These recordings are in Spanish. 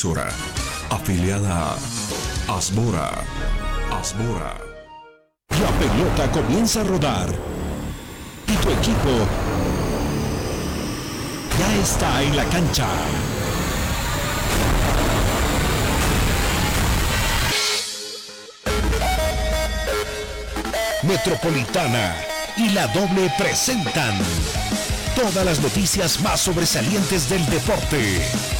radioemisora afiliada a Asbora. Asbora. La pelota comienza a rodar y tu equipo ya está en la cancha. Metropolitana y la doble presentan todas las noticias más sobresalientes del deporte.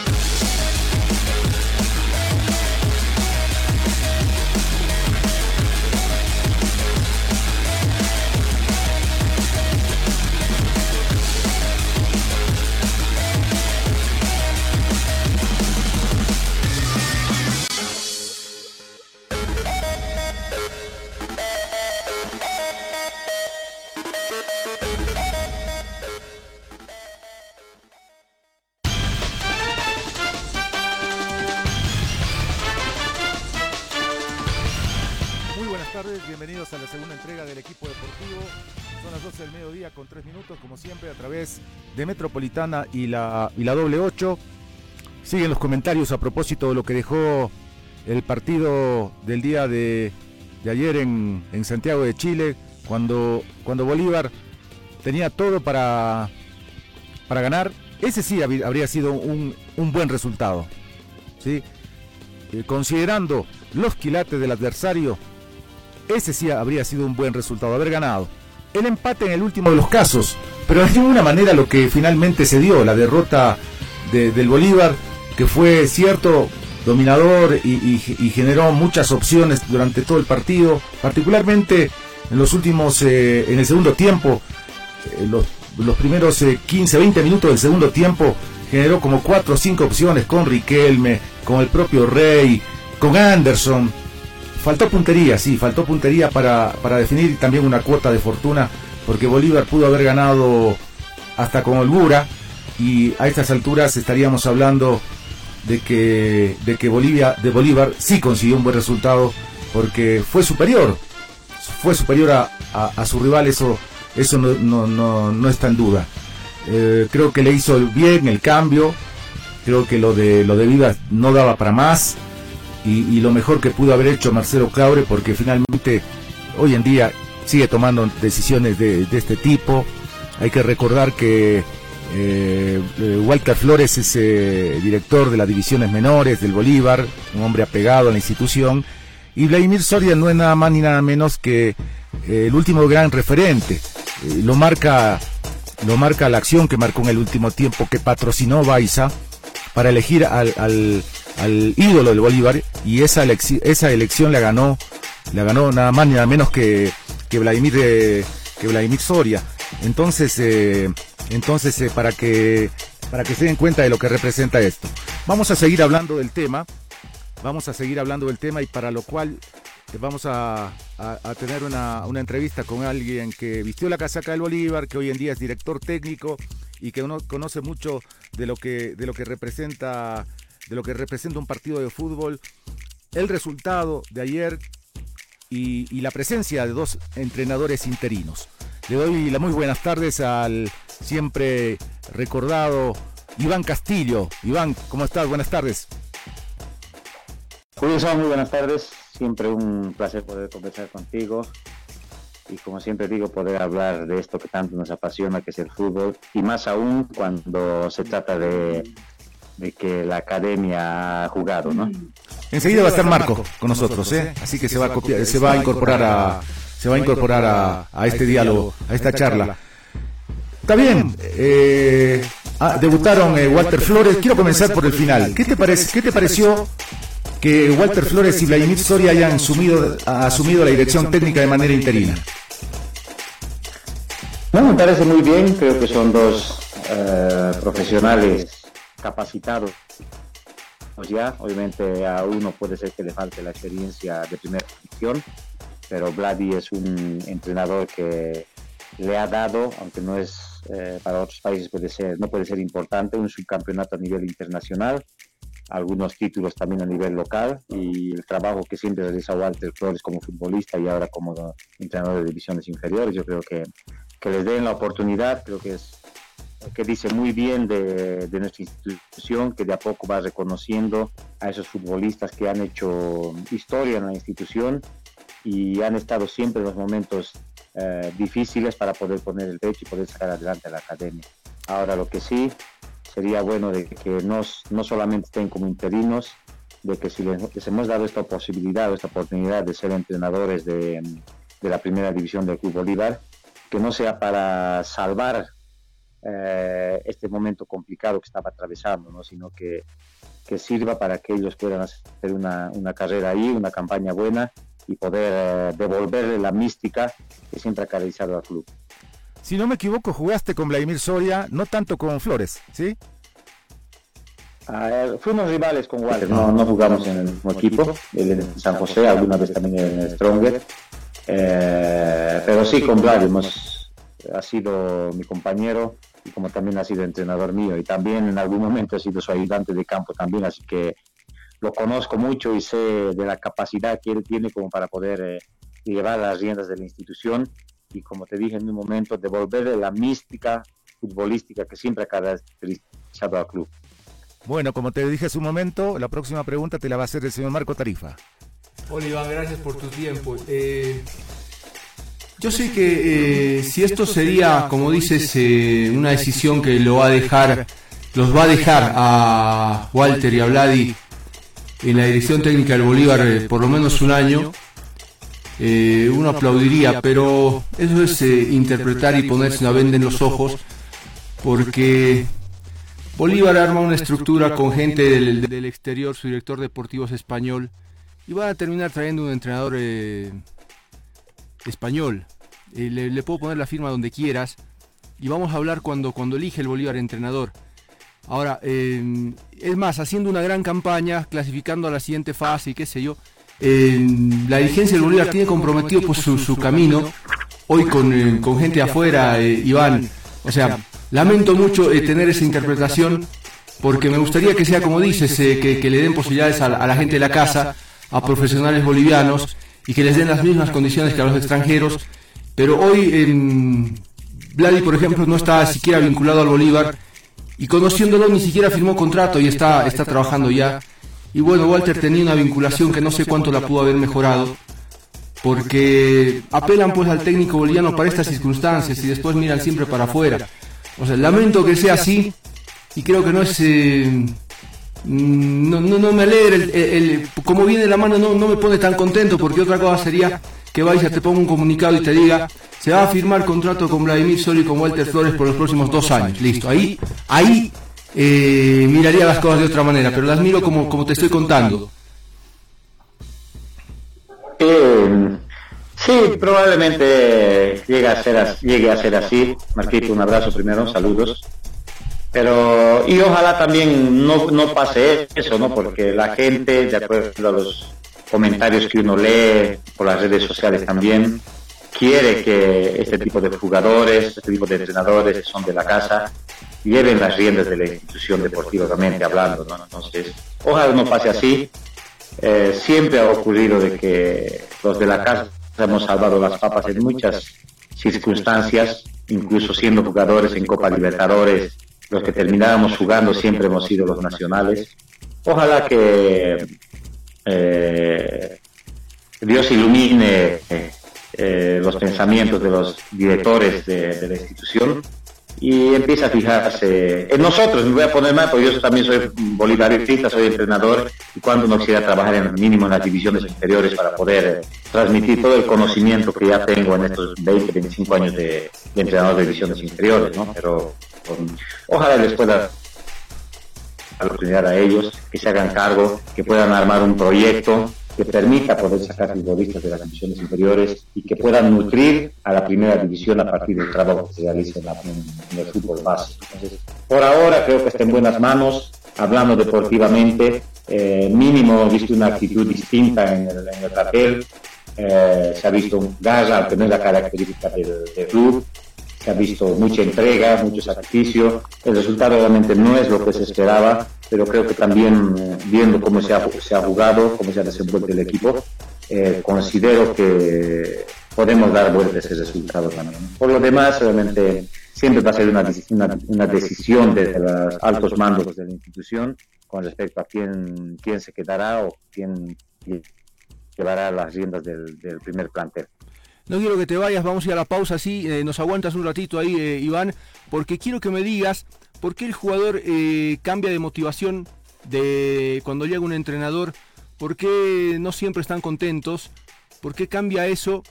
La segunda entrega del equipo deportivo. Son las 12 del mediodía con 3 minutos, como siempre, a través de Metropolitana y la, y la doble 8. Siguen los comentarios a propósito de lo que dejó el partido del día de, de ayer en, en Santiago de Chile, cuando, cuando Bolívar tenía todo para, para ganar. Ese sí habría sido un, un buen resultado. ¿sí? Eh, considerando los quilates del adversario, ese sí habría sido un buen resultado, haber ganado. El empate en el último de los casos, pero de ninguna manera lo que finalmente se dio, la derrota de- del Bolívar, que fue cierto dominador y, generó muchas opciones durante todo el partido, particularmente en los últimos, eh, en el segundo tiempo, eh, los, los primeros eh, 15, 20 minutos del segundo tiempo, generó como 4 o 5 opciones con Riquelme, con el propio Rey, con Anderson, Faltó puntería, sí, faltó puntería para, para definir también una cuota de fortuna, porque Bolívar pudo haber ganado hasta con holgura y a estas alturas estaríamos hablando de que, de que Bolivia, de Bolívar sí consiguió un buen resultado porque fue superior, fue superior a, a- a su rival, eso, eso no, no, no, no está en duda. Eh, creo que le hizo bien el cambio, creo que lo de, lo de Vivas no daba para más y, lo mejor que pudo haber hecho Marcelo Claure porque finalmente hoy en día sigue tomando decisiones de, este tipo. Hay que recordar que eh, eh, Walter Flores es eh, director de las divisiones menores del Bolívar, un hombre apegado a la institución, y Vladimir Soria no es nada más ni nada menos que el último gran referente. Lo marca lo marca la acción que marcó en el último tiempo que patrocinó Baiza para elegir al, al ídolo del Bolívar y esa, elecci- esa elección la ganó la ganó nada más ni nada menos que, que Vladimir eh, que Vladimir Soria. Entonces eh, entonces eh, para que para que se den cuenta de lo que representa esto. Vamos a seguir hablando del tema vamos a seguir hablando del tema y para lo cual eh, vamos a, a- a tener una, una entrevista con alguien que vistió la casaca del Bolívar, que hoy en día es director técnico y que uno conoce mucho de lo que, de lo que representa de lo que representa un partido de fútbol, el resultado de ayer y, la presencia de dos entrenadores interinos. Le doy las muy buenas tardes al siempre recordado Iván Castillo. Iván, ¿cómo estás? Buenas tardes. Julio, muy buenas tardes. Siempre un placer poder conversar contigo. Y como siempre digo, poder hablar de esto que tanto nos apasiona, que es el fútbol. Y más aún cuando se trata de, de que la academia ha jugado, ¿no? Enseguida va a estar Marco con nosotros, ¿eh? Así que se va a copiar, se va a incorporar a, se va a incorporar a, a este diálogo, a esta charla. Está bien. eh, ah, debutaron eh, Walter Flores. Quiero comenzar por el final. ¿Qué te parece? ¿Qué te pareció que Walter Flores y Vladimir Soria hayan asumido, asumido la dirección técnica de manera interina? No, me parece muy bien. Creo que son dos eh, profesionales capacitados. Pues ya, obviamente a uno puede ser que le falte la experiencia de primera división, pero Vladi es un entrenador que le ha dado, aunque no es eh, para otros países puede ser, no puede ser importante, un subcampeonato a nivel internacional. algunos títulos también a nivel local y el trabajo que siempre realiza Walter Flores como futbolista y ahora como entrenador de divisiones inferiores, yo creo que, que les den la oportunidad, creo que es que dice muy bien de, de, nuestra institución, que de a poco va reconociendo a esos futbolistas que han hecho historia en la institución y han estado siempre en los momentos eh, difíciles para poder poner el pecho y poder sacar adelante la academia. Ahora lo que sí sería bueno de que no, no solamente estén como interinos, de que si les, hemos dado esta posibilidad, esta oportunidad de ser entrenadores de, de la primera división del Club Bolívar, que no sea para salvar eh, este momento complicado que estaba atravesando, ¿no? sino que, que, sirva para que ellos puedan hacer una, una carrera ahí, una campaña buena y poder eh, devolverle la mística que siempre ha caracterizado al club. Si no me equivoco, jugaste con Vladimir Soria, no tanto con Flores, ¿sí? Uh, fuimos rivales con Walter, no, no jugamos en el mismo equipo, él en San José, alguna vez también en el Stronger, eh, pero sí con Vlad hemos, ha sido mi compañero y como también ha sido entrenador mío y también en algún momento ha sido su ayudante de campo también, así que lo conozco mucho y sé de la capacidad que él tiene como para poder eh, llevar las riendas de la institución y como te dije en un momento, devolverle la mística futbolística que siempre ha caracterizado al club. Bueno, como te dije hace un momento, la próxima pregunta te la va a hacer el señor Marco Tarifa. Hola Iván, gracias por tu tiempo. Eh, yo sé que eh, si esto sería, como dices, eh, una decisión que lo va a dejar, los va a dejar a Walter y a Vladi en la dirección técnica del Bolívar eh, por lo menos un año, eh, uno aplaudiría, pero eso es eh, interpretar y ponerse una venda en los ojos, porque Bolívar arma una estructura con gente del, del exterior, su director deportivo es español, y van a terminar trayendo un entrenador eh, español. Eh, le, le, puedo poner la firma donde quieras, y vamos a hablar cuando, cuando elige el Bolívar entrenador. Ahora, eh, es más, haciendo una gran campaña, clasificando a la siguiente fase y qué sé yo, eh, la dirigencia del Bolívar tiene comprometido pues, su, su camino, hoy con, eh, con gente afuera, Iván. O sea, lamento mucho tener esa interpretación, porque me gustaría que sea como dices, eh, que, que, le den posibilidades a, a, la gente de la casa, a profesionales bolivianos, y que les den las mismas condiciones que a los extranjeros. Pero hoy, en Vladi, por ejemplo, no está siquiera vinculado al Bolívar y conociéndolo ni siquiera firmó contrato y está, está trabajando ya. Y bueno, Walter tenía una vinculación que no sé cuánto la pudo haber mejorado, porque apelan pues al técnico boliviano para estas circunstancias y después miran siempre para afuera. O sea, lamento que sea así y creo que no es... Eh, no, no, no, me alegra, el, el, como viene la mano no, no me pone tan contento porque otra cosa sería que vaya, te ponga un comunicado y te diga se va a firmar contrato con Vladimir Soli y con Walter Flores por los próximos dos años. Listo. Ahí, ahí eh, miraría las cosas de otra manera, pero las miro como, como te estoy contando. Eh, sí, probablemente llegue a ser, llegue a ser así. Marquito, un abrazo primero, saludos. Pero, y ojalá también no, no pase eso, ¿no? Porque la gente, de acuerdo a los comentarios que uno lee por las redes sociales también, quiere que este tipo de jugadores, este tipo de entrenadores que son de la casa, lleven las riendas de la institución deportivamente hablando. ¿no? Entonces, ojalá no pase así. Eh, siempre ha ocurrido de que los de la casa hemos salvado las papas en muchas circunstancias, incluso siendo jugadores en Copa Libertadores, los que terminábamos jugando siempre hemos sido los nacionales. Ojalá que eh, Dios ilumine eh, los pensamientos de los directores de, la institución y empieza a fijarse en nosotros. Me voy a poner mal porque yo también soy bolivarista, soy entrenador y cuando uno quisiera trabajar en mínimo en las divisiones inferiores para poder transmitir todo el conocimiento que ya tengo en estos 20, 25 años de, de entrenador de divisiones inferiores, ¿no? Pero ojalá les pueda la oportunidad a ellos, que se hagan cargo, que puedan armar un proyecto que permita poder sacar futbolistas de las divisiones inferiores y que puedan nutrir a la primera división a partir del trabajo que se realiza en, el fútbol base. Entonces, por ahora creo que está en buenas manos, hablando deportivamente, eh, mínimo visto una actitud distinta en el, papel, eh, se ha visto un garra, al tener la característica del, del club, se ha visto mucha entrega, mucho sacrificio. El resultado obviamente no es lo que se esperaba, pero creo que también eh, viendo cómo se ha, jugado, cómo se ha desenvuelto el equipo, eh, considero que podemos dar vuelta ese resultado también. Por lo demás, obviamente, siempre va a ser una, una, decisión de los altos mandos de la institución con respecto a quién, quién se quedará o quién llevará las riendas del primer plantel. No quiero que te vayas, vamos a ir a la pausa, sí, eh, nos aguantas un ratito ahí, eh, Iván, porque quiero que me digas por qué el jugador eh, cambia de motivación de cuando llega un entrenador, por qué no siempre están contentos, por qué cambia eso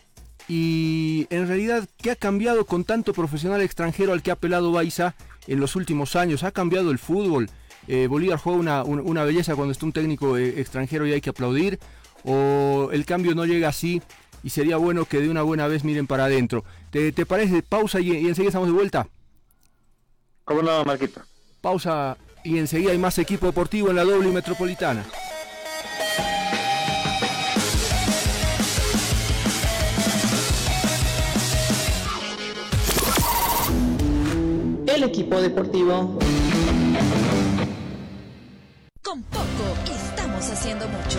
y en realidad qué ha cambiado con tanto profesional extranjero al que ha apelado Baiza en los últimos años, ha cambiado el fútbol. Bolívar juega una, una, belleza cuando está un técnico extranjero y hay que aplaudir, o el cambio no llega así y sería bueno que de una buena vez miren para adentro. ¿Te, parece? Pausa y, enseguida estamos de vuelta. ¿Cómo no, Marquito? Pausa y enseguida hay más equipo deportivo en la doble metropolitana. El equipo deportivo. Con poco estamos haciendo mucho.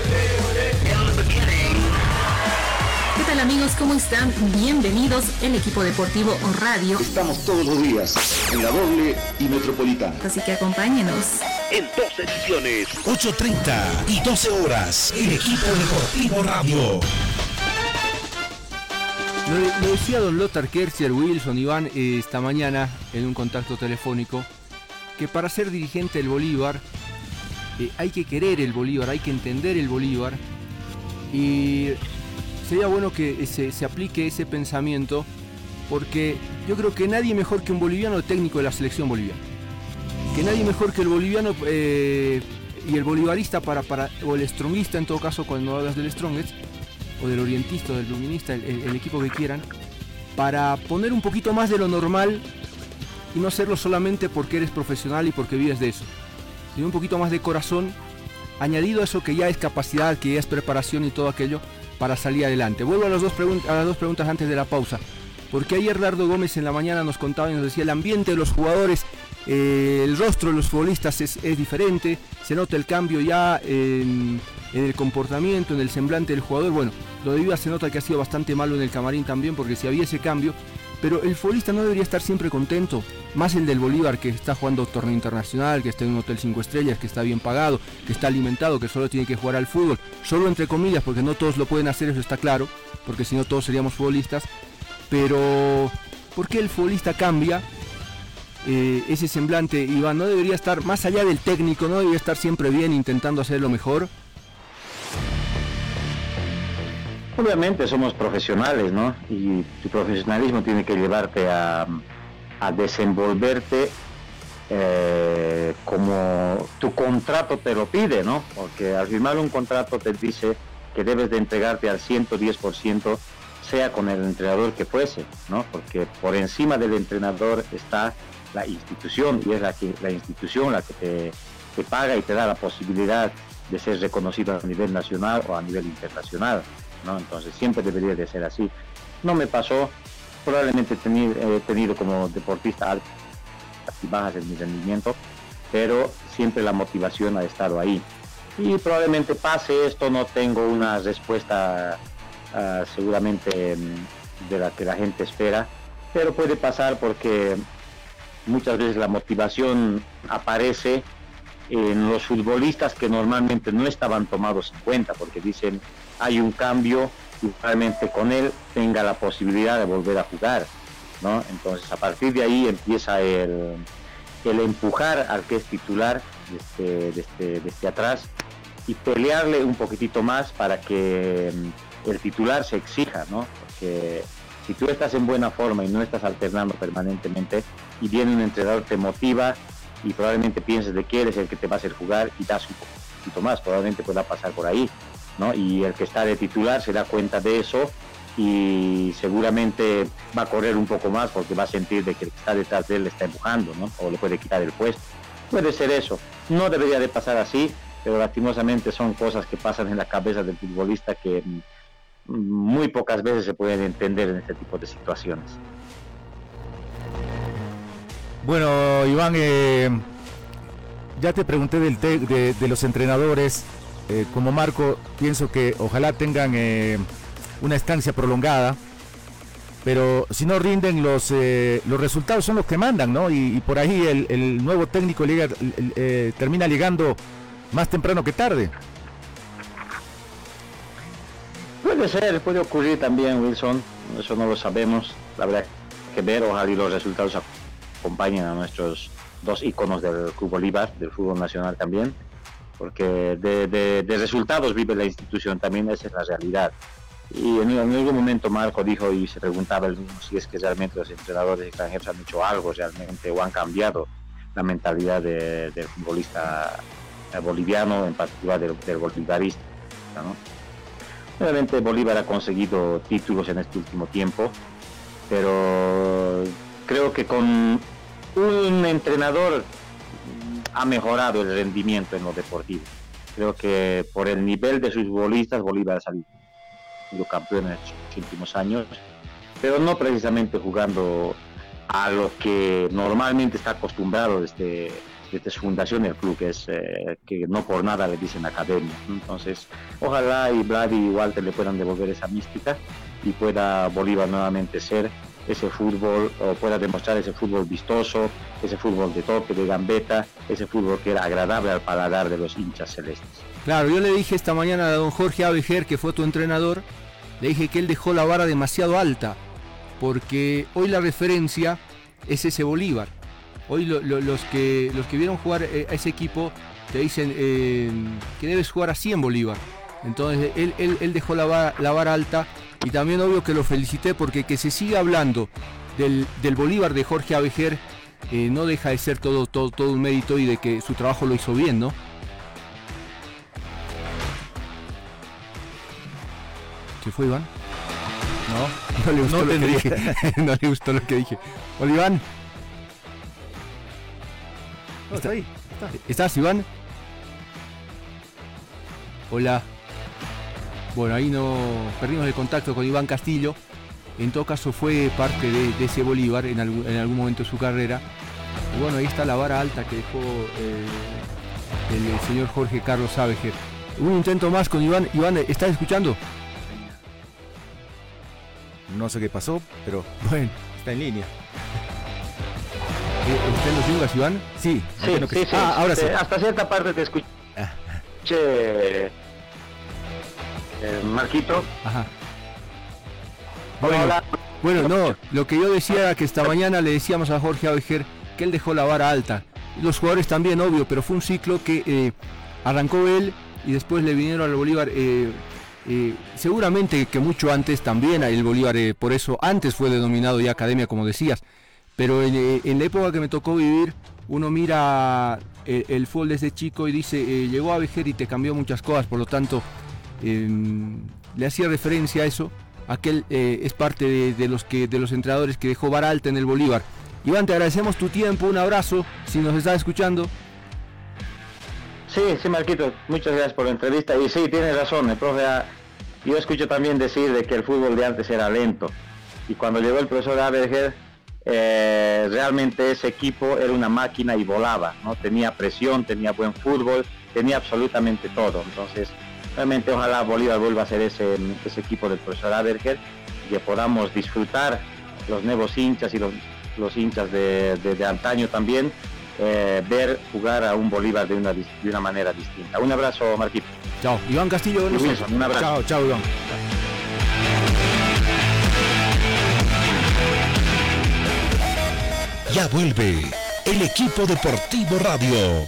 ¿Qué tal amigos? ¿Cómo están? Bienvenidos el equipo deportivo o radio. Estamos todos los días en la doble y metropolitana. Así que acompáñenos. En dos ediciones, 8.30 y 12 horas, el equipo deportivo radio. Lo, decía don Lothar Kercher, Wilson, Iván, eh, esta mañana en un contacto telefónico, que para ser dirigente del Bolívar eh, hay que querer el Bolívar, hay que entender el Bolívar. Y sería bueno que se, aplique ese pensamiento porque yo creo que nadie mejor que un boliviano técnico de la selección boliviana. Que nadie mejor que el boliviano eh, y el bolivarista para, para, o el strongista en todo caso cuando hablas del strongest, o del orientista o del luminista, el, equipo que quieran, para poner un poquito más de lo normal y no hacerlo solamente porque eres profesional y porque vives de eso, sino un poquito más de corazón, añadido a eso que ya es capacidad, que ya es preparación y todo aquello, para salir adelante. Vuelvo a, las dos a las dos preguntas antes de la pausa. Porque ayer Dardo Gómez en la mañana nos contaba y nos decía el ambiente de los jugadores, eh, el rostro de los futbolistas es, diferente, se nota el cambio ya en, el comportamiento, en el semblante del jugador. Bueno, lo de Viva se nota que ha sido bastante malo en el camarín también, porque si había ese cambio, pero el futbolista no debería estar siempre contento, más el del Bolívar que está jugando torneo internacional, que está en un hotel 5 estrellas, que está bien pagado, que está alimentado, que solo tiene que jugar al fútbol, solo entre comillas, porque no todos lo pueden hacer, eso está claro, porque si no todos seríamos futbolistas, pero ¿por qué el futbolista cambia? Eh, ese semblante, Iván, no debería estar más allá del técnico, no debería estar siempre bien intentando hacer lo mejor. Obviamente somos profesionales, ¿no? Y tu profesionalismo tiene que llevarte a, desenvolverte eh, como tu contrato te lo pide, ¿no? Porque al firmar un contrato te dice que debes de entregarte al 110%, sea con el entrenador que fuese, ¿no? Porque por encima del entrenador está la institución y es la, que, la institución la que te, te paga y te da la posibilidad de ser reconocido a nivel nacional o a nivel internacional. ¿No? Entonces siempre debería de ser así. No me pasó, probablemente he tenido como deportista altas y bajas en mi rendimiento, pero siempre la motivación ha estado ahí. Y probablemente pase esto, no tengo una respuesta ah, seguramente mm, de la que la gente espera, pero puede pasar porque muchas veces la motivación aparece en los futbolistas que normalmente no estaban tomados en cuenta, porque dicen hay un cambio y realmente con él tenga la posibilidad de volver a jugar. ¿no? Entonces a partir de ahí empieza el, el empujar al que es titular desde, desde, desde atrás y pelearle un poquitito más para que mm, el titular se exija, ¿no? Porque si tú estás en buena forma y no estás alternando permanentemente y viene un entrenador te motiva y probablemente pienses de que eres el que te va a hacer jugar y das un poquito más, probablemente pueda pasar por ahí, Y el que está de titular se da cuenta de eso y seguramente va a correr un poco más porque va a sentir de que el que está detrás de él le está empujando, ¿no? O le puede quitar el puesto. Puede ser eso. No debería de pasar así, pero lastimosamente son cosas que pasan en la cabeza del futbolista que mm, muy pocas veces se pueden entender en este tipo de situaciones. Bueno, Iván, eh, ya te pregunté de, los entrenadores. Eh, como Marco, pienso que ojalá tengan eh, una estancia prolongada, pero si no rinden los, los resultados son los que mandan, ¿no? Y, por ahí el, nuevo técnico termina llegando más temprano que tarde. Puede ser, puede ocurrir también, Wilson. Eso no lo sabemos. La verdad que ver, ojalá y los resultados acompañen a nuestros dos iconos del Club Bolívar, del fútbol nacional también, porque de, resultados vive la institución, también esa es la realidad. Y en, algún momento Marco dijo y se preguntaba si es que realmente los entrenadores extranjeros han hecho algo realmente o han cambiado la mentalidad del futbolista eh, boliviano, en particular del, del bolivarista. Obviamente Bolívar ha conseguido títulos en este último tiempo, pero creo que con un entrenador ha mejorado el rendimiento en lo deportivo. Creo que por el nivel de sus futbolistas Bolívar ha salido campeón en estos últimos años, pero no precisamente jugando a lo que normalmente está acostumbrado desde desde su fundación el club, que es eh, que no por nada le dicen academia. Entonces, ojalá y Vlad y Walter le puedan devolver esa mística y pueda Bolívar nuevamente ser ese fútbol o pueda demostrar ese fútbol vistoso, ese fútbol de toque, de gambeta, ese fútbol que era agradable al paladar de los hinchas celestes. Claro, yo le dije esta mañana a don Jorge Avejer, que fue tu entrenador, le dije que él dejó la vara demasiado alta, porque hoy la referencia es ese Bolívar Hoy los, que, los que vieron jugar eh, a ese equipo te dicen eh, que debes jugar así en Bolívar. Entonces él, dejó la vara, alta y también obvio que lo felicité porque que se siga hablando del, Bolívar de Jorge Avejer eh, no deja de ser todo, todo, todo un mérito y de que su trabajo lo hizo bien, ¿no? ¿Qué fue Iván? No, no le gustó lo que dije. no le gustó lo que dije. Oliván, ahí. ¿Estás, Iván? Hola. Bueno, ahí no perdimos el contacto con Iván Castillo. En todo caso fue parte de, ese Bolívar en algún, momento de su carrera. Y bueno, ahí está la vara alta que dejó eh, el, señor Jorge Carlos Sávejer. Un intento más con Iván. Iván, ¿estás escuchando? No sé qué pasó, pero bueno, está en línea. ¿Usted los yungas, Iván? Sí, sí, ah, ahora sí. Hasta cierta parte te escuché. Eh, Marquito. Ajá. Bueno, bueno, no, lo que yo decía que esta mañana le decíamos a Jorge Auger que él dejó la vara alta. Los jugadores también, obvio, pero fue un ciclo que eh, arrancó él y después le vinieron al Bolívar. Eh, seguramente que mucho antes también el Bolívar, por eso antes fue denominado ya academia, como decías. Pero en, la época que me tocó vivir, uno mira eh, el, fútbol desde chico y dice, eh, llegó a Vejer y te cambió muchas cosas, por lo tanto, le hacía referencia a eso. Aquel es parte de, los que, de los entrenadores que dejó Baralta en el Bolívar. Iván, te agradecemos tu tiempo, un abrazo, si nos estás escuchando. Sí, sí, Marquito, muchas gracias por la entrevista. Y sí, tienes razón, el profe, yo escucho también decir de que el fútbol de antes era lento. Y cuando llegó el profesor Aberger, eh, realmente ese equipo era una máquina y volaba, ¿no? Tenía presión, tenía buen fútbol, tenía absolutamente todo. Entonces, realmente ojalá Bolívar vuelva a ser ese, ese equipo del profesor Aberger y que podamos disfrutar los nuevos hinchas y los, los hinchas de, de, de antaño también eh, ver jugar a un Bolívar de una, de una manera distinta. Un abrazo, Marquito. Chao. Iván Castillo, Wilson, un abrazo. Chao, chao, Iván. Ya vuelve el equipo deportivo radio.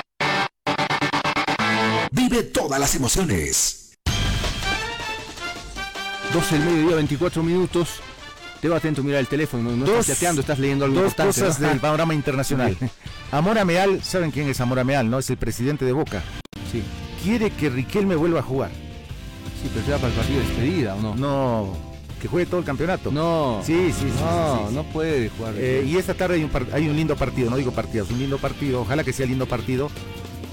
Vive todas las emociones. 12 del mediodía, 24 minutos. Te va atento a mirar el teléfono, no Dos- estás chateando, estás leyendo algo Dos importante, cosas ¿no? del panorama internacional. Amora Meal, ¿saben quién es Amora Meal? No, es el presidente de Boca. Sí, Quiere que Riquelme vuelva a jugar. sí, pero será para el partido de despedida, ¿o no? No, que juegue todo el campeonato. No. Sí, sí, sí. No, sí, sí, no puede jugar. Eh, y esta tarde hay un, hay un lindo partido, no digo partido, es un lindo partido, ojalá que sea lindo partido.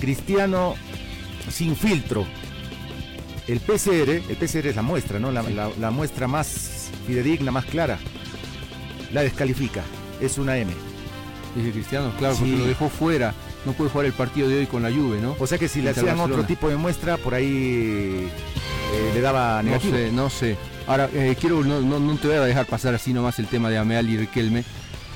Cristiano sin filtro. El PCR, el PCR es la muestra, ¿no? La, la- la muestra más fidedigna, más clara. La descalifica. Es una M. Dice Cristiano, claro, Sí. porque lo dejó fuera. No puede jugar el partido de hoy con la Juve, ¿no? O sea que si le hacían otro tipo de muestra, por ahí eh, le daba No negativo. sé, no sé. Ahora, eh, quiero, no, no, no te voy a dejar pasar así nomás el tema de Ameal y Riquelme,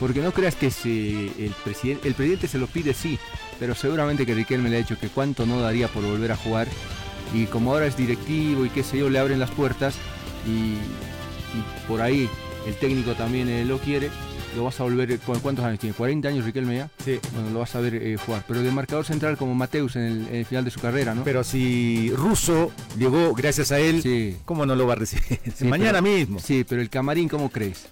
porque no creas que se- el, presidente, el presidente se lo pide, sí, pero seguramente que Riquelme le ha dicho que cuánto no daría por volver a jugar, y como ahora es directivo y qué sé yo, le abren las puertas, y, y por ahí el técnico también eh, lo quiere, lo vas a volver, ¿cu- ¿cuántos años tiene? ¿40 años Riquelme ya? Sí. Bueno, lo vas a ver eh, jugar, pero de marcador central como Mateus en el, en el final de su carrera, ¿no? Pero si Russo llegó gracias a él, Sí. ¿cómo no lo va a recibir? Sí, Mañana pero- mismo. Sí, pero el camarín, ¿cómo crees?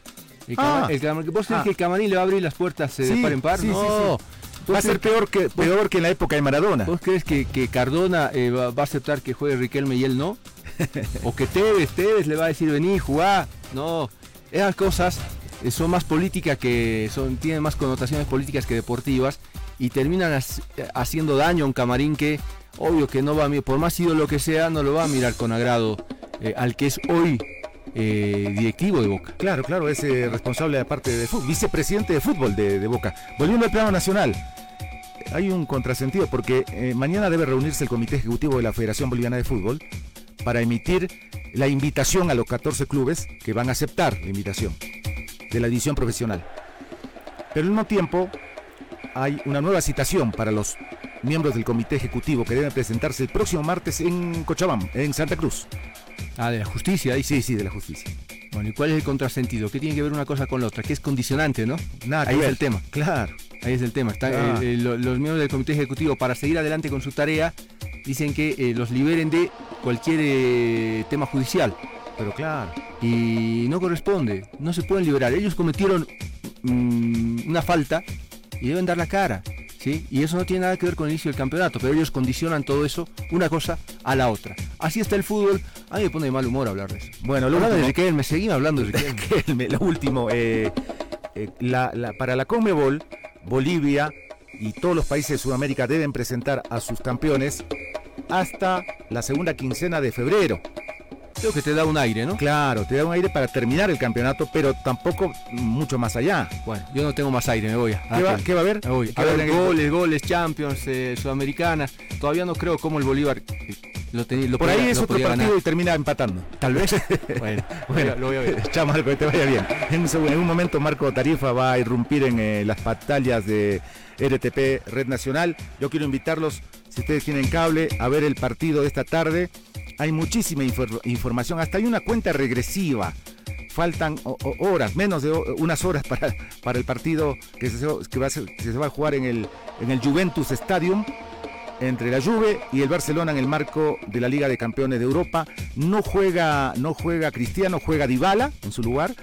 El Ah. el ¿Vos crees Ah. que el camarín le va a abrir las puertas eh, de Sí, par en par? sí, no. sí. ¿Vos Va a ser peor que, peor que en la época de Maradona. ¿Vos crees que, que Cardona eh, va, va a aceptar que juegue Riquelme y él no? ¿O que Tevez, Tevez le va a decir vení, jugá? No, esas cosas eh, son más políticas que son tienen más connotaciones políticas que deportivas y terminan hac- haciendo daño a un camarín que obvio que no va a mi- por más ídolo que sea no lo va a mirar con agrado eh, al que es hoy eh, directivo de Boca. Claro, claro, es eh, responsable de parte de fútbol, vicepresidente de fútbol de, de Boca. Volviendo al plano nacional, hay un contrasentido porque eh, mañana debe reunirse el Comité Ejecutivo de la Federación Boliviana de Fútbol para emitir la invitación a los 14 clubes que van a aceptar la invitación de la división profesional. Pero al mismo tiempo hay una nueva citación para los miembros del Comité Ejecutivo que deben presentarse el próximo martes en Cochabamba, en Santa Cruz. Ah, de la justicia, ahí Sí, sí, de la justicia. Bueno, ¿y cuál es el contrasentido? ¿Qué tiene que ver una cosa con la otra? Que es condicionante, ¿no? Nada que Ahí es el tema. Claro. Ahí es el tema. Ah. eh, eh, lo- los miembros del comité ejecutivo, para seguir adelante con su tarea, dicen que eh, los liberen de cualquier eh, tema judicial. Pero claro. Y no corresponde, no se pueden liberar. Ellos cometieron mm, una falta y deben dar la cara. ¿sí? Y eso no tiene nada que ver con el inicio del campeonato, pero ellos condicionan todo eso, una cosa a la otra. Así está el fútbol. A mí me pone de mal humor hablar de eso. Bueno, lo Hablando de último- Riquelme, seguimos hablando de Riquelme. Riquelme, lo último, eh, eh, la- la- para la Conmebol, Bolivia y todos los países de Sudamérica deben presentar a sus campeones hasta la segunda quincena de febrero. Creo que te da un aire, ¿no? Claro, te da un aire para terminar el campeonato, pero tampoco mucho más allá. Bueno, yo no tengo más aire, me voy. ¿Qué va, qué va a haber? Me voy. ¿Qué A va a ver, haber goles, goles, Champions, eh, Sudamericana. Todavía no creo cómo el Bolívar eh, lo, tenía, lo Por podía- ahí es otro partido ganar. y termina empatando. Tal vez. bueno, Bueno, lo voy a ver. Chao Marco, que te vaya bien. En un, seg- en un momento Marco Tarifa va a irrumpir en eh, las pantallas de RTP Red Nacional. Yo quiero invitarlos, si ustedes tienen cable, a ver el partido de esta tarde. Hay muchísima infor- información, hasta hay una cuenta regresiva. Faltan horas, menos de unas horas para, para el partido que se, que va a ser- que se va a jugar en el, en el Juventus Stadium entre la Juve y el Barcelona en el marco de la Liga de Campeones de Europa. No juega, no juega Cristiano, juega Dybala en su lugar.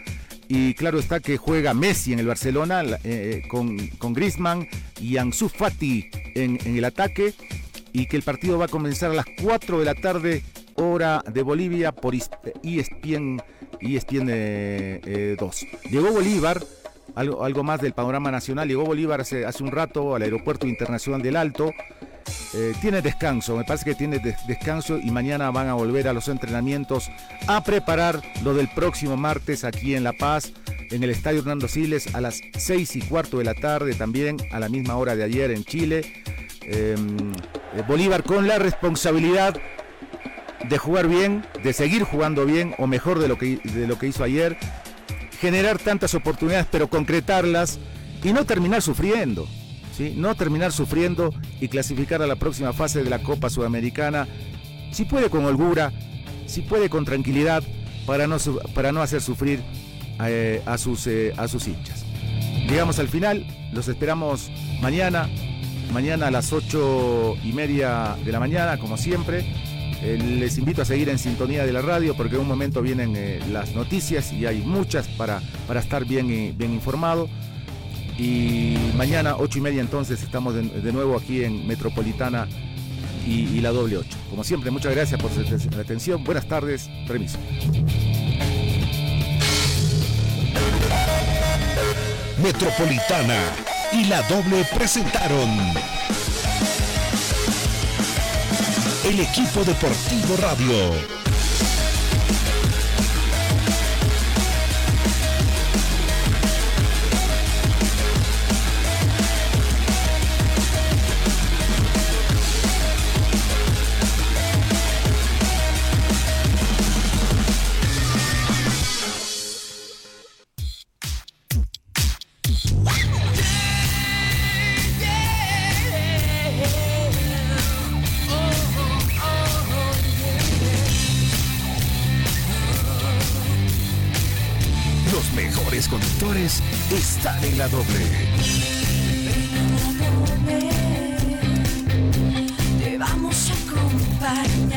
Y claro está que juega Messi en el Barcelona la- eh, con, con Griezmann y Ansu Fati en, en el ataque. Y que el partido va a comenzar a las 4 de la tarde, hora de Bolivia, por E ESPN, ESPN eh, eh, 2. Llegó Bolívar, algo, algo más del panorama nacional. Llegó Bolívar hace, hace un rato al Aeropuerto Internacional del Alto. Eh, tiene descanso, me parece que tiene des- descanso y mañana van a volver a los entrenamientos a preparar lo del próximo martes aquí en La Paz, en el Estadio Hernando Siles a las 6 y cuarto de la tarde, también a la misma hora de ayer en Chile. Eh, eh, Bolívar con la responsabilidad de jugar bien, de seguir jugando bien o mejor de lo que, de lo que hizo ayer, generar tantas oportunidades pero concretarlas y no terminar sufriendo. ¿sí? No terminar sufriendo y clasificar a la próxima fase de la Copa Sudamericana, si puede con holgura, si puede con tranquilidad, para no, para no hacer sufrir eh, a, sus, eh, a sus hinchas. Llegamos al final, los esperamos mañana, mañana a las ocho y media de la mañana, como siempre. Eh, les invito a seguir en sintonía de la radio porque en un momento vienen eh, las noticias y hay muchas para, para estar bien, eh, bien informado. Y mañana, ocho y media, entonces estamos de, nuevo aquí en Metropolitana y, la doble 8. Como siempre, muchas gracias por su aten- atención. Buenas tardes, permiso. Metropolitana y la doble presentaron el equipo deportivo radio.